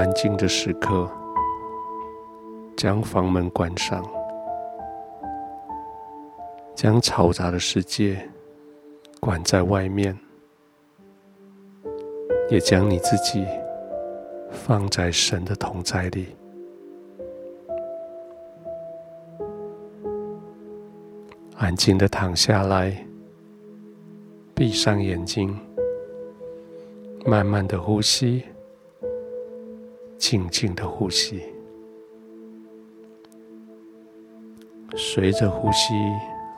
安静的时刻，将房门关上，将嘈杂的世界关在外面，也将你自己放在神的同在里，安静的躺下来，闭上眼睛，慢慢的呼吸。静静的呼吸，随着呼吸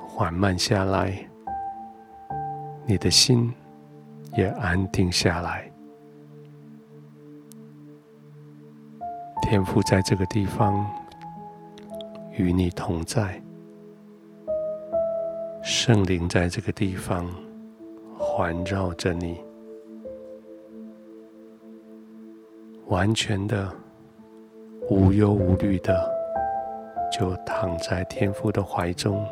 缓慢下来，你的心也安定下来。天父在这个地方与你同在，圣灵在这个地方环绕着你。完全的无忧无虑的，就躺在天父的怀中，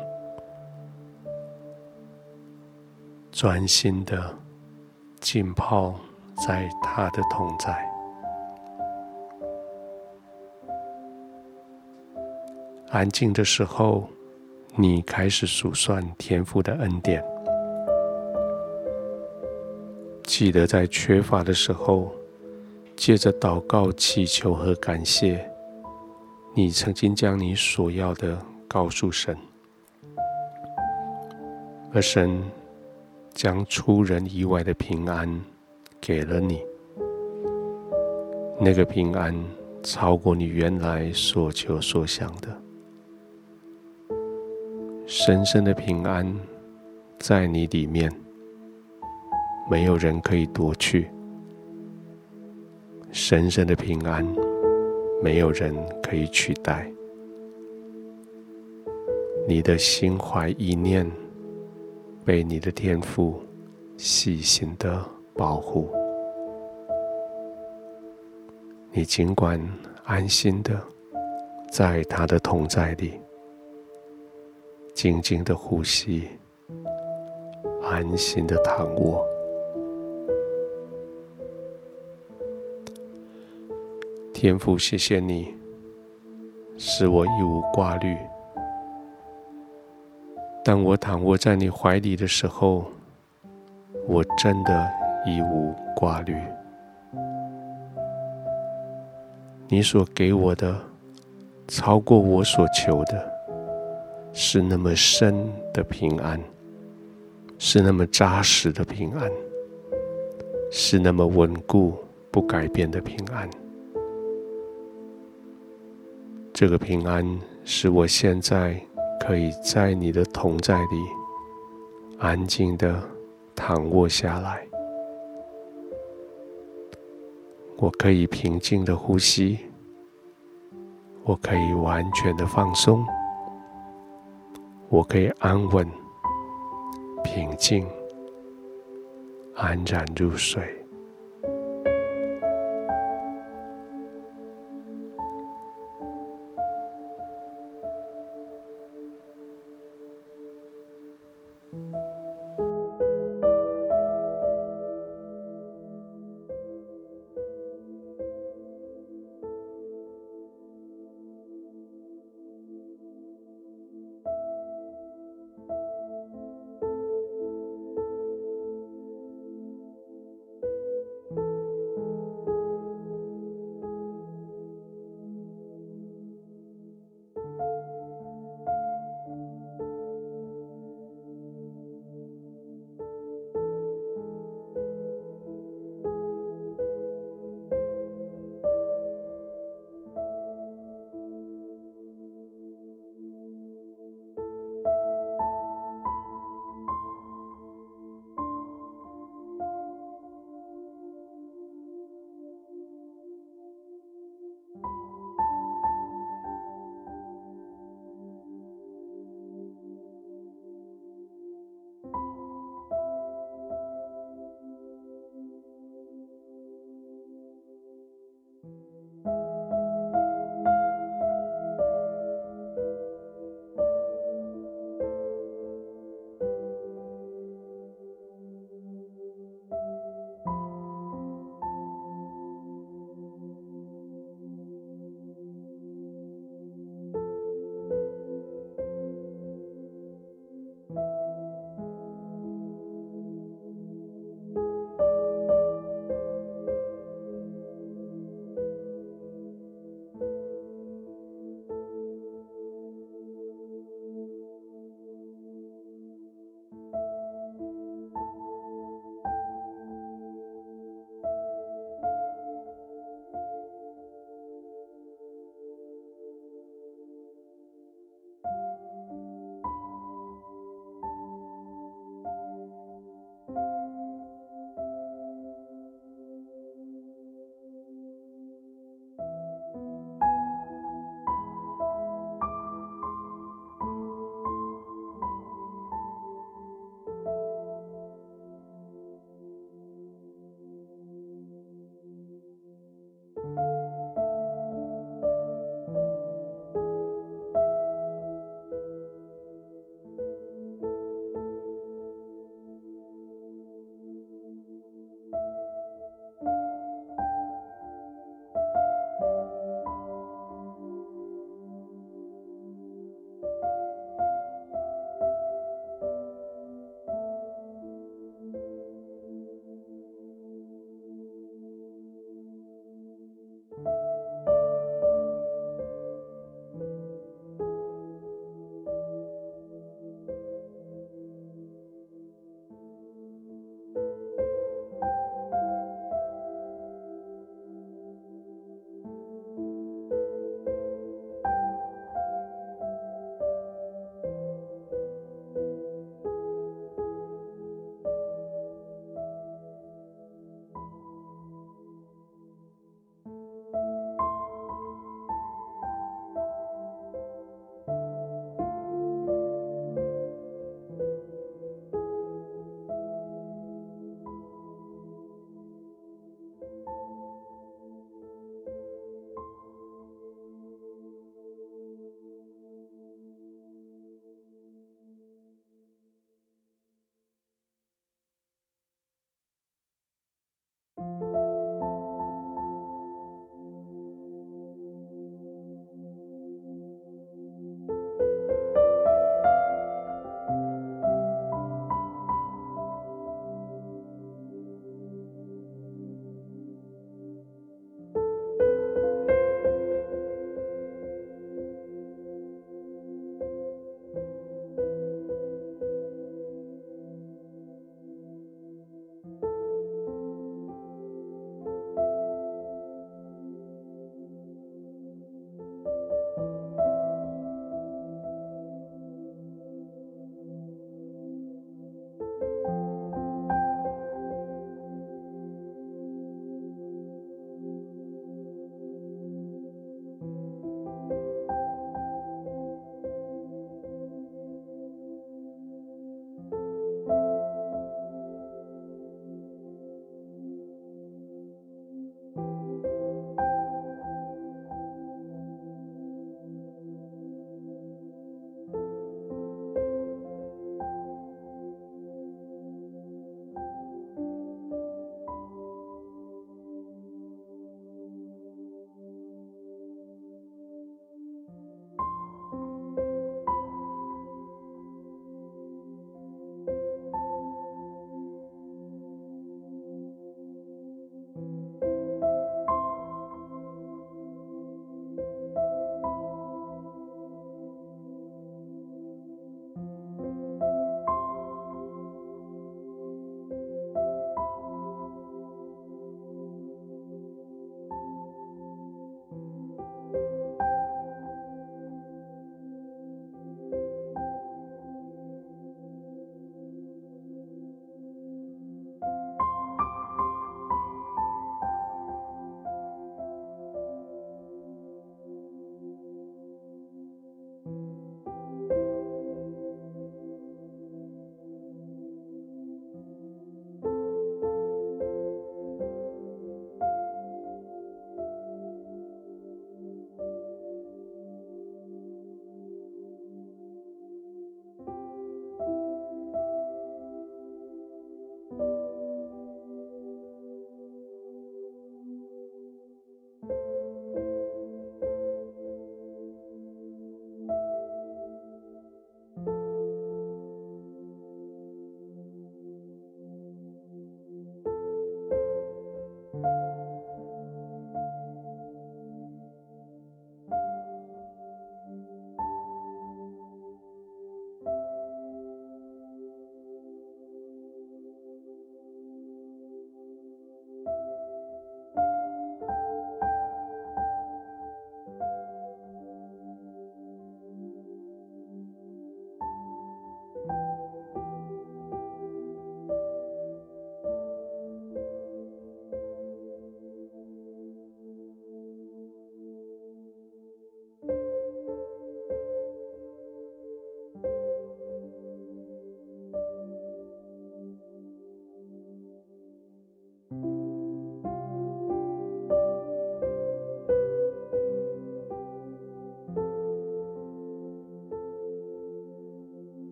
专心的浸泡在他的同在。安静的时候，你开始数算天父的恩典，记得在缺乏的时候。借着祷告、祈求和感谢，你曾经将你所要的告诉神，而神将出人意外的平安给了你。那个平安超过你原来所求所想的，神圣的平安在你里面，没有人可以夺去。深深的平安，没有人可以取代。你的心怀意念，被你的天赋细心的保护。你尽管安心的在他的同在里，静静的呼吸，安心的躺卧。天父，谢谢你，使我一无挂虑。当我躺卧在你怀里的时候，我真的一无挂虑。你所给我的，超过我所求的，是那么深的平安，是那么扎实的平安，是那么稳固不改变的平安。这个平安使我现在可以在你的同在里安静的躺卧下来，我可以平静的呼吸，我可以完全的放松，我可以安稳、平静、安然入睡。